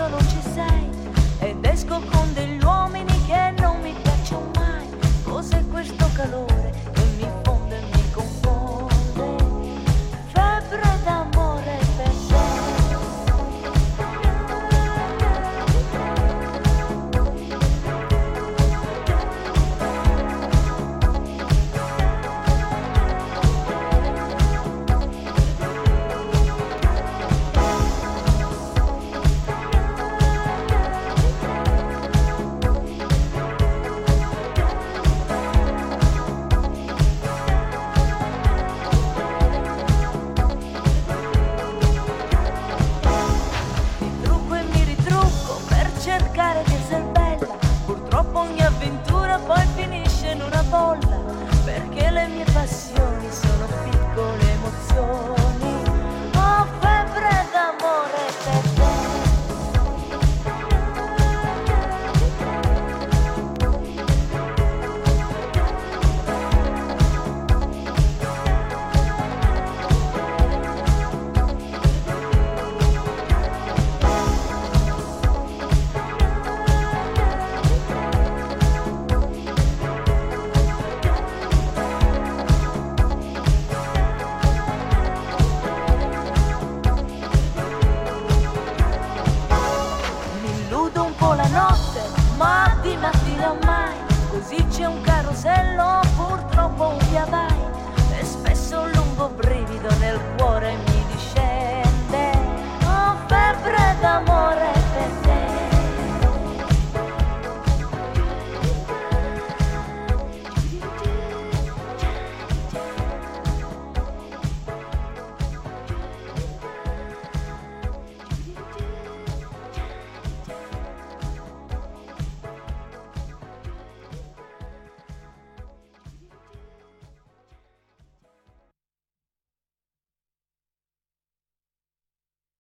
todo